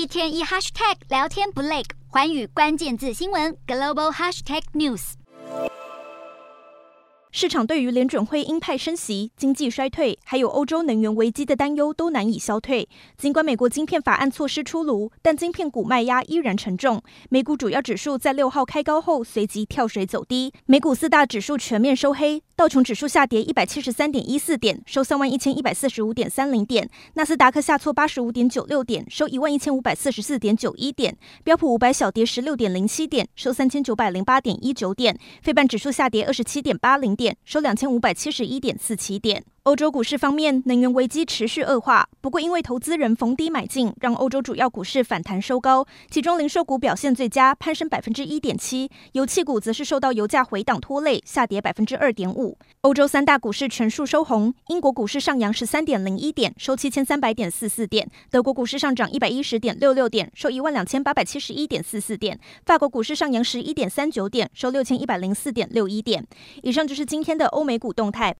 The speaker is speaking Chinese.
一天一 hashtag 聊天不累，寰宇关键字新闻 global hashtag news。市场对于联准会鹰派升息、经济衰退，还有欧洲能源危机的担忧都难以消退。尽管美国晶片法案措施出炉，但晶片股卖压依然沉重。美股主要指数在六号开高后随即跳水走低，美股四大指数全面收黑。道琼指数下跌一百七十三点一四点，收三万一千一百四十五点三零点；纳斯达克下挫八十五点九六点，收一万一千五百四十四点九一点；标普五百小跌十六点零七点，收三千九百零八点一九点；费半指数下跌二十七点八零点，收两千五百七十一点四七点。欧洲股市方面，能源危机持续恶化。不过，因为投资人逢低买进，让欧洲主要股市反弹收高。其中，零售股表现最佳，攀升百分之一点七；油气股则是受到油价回档拖累，下跌百分之二点五。欧洲三大股市全数收红。英国股市上扬十三点零一点，收七千三百点四四点；德国股市上涨一百一十点六六点，收一万两千八百七十一点四四点；法国股市上扬十一点三九点，收六千一百零四点六一点。以上就是今天的欧美股动态。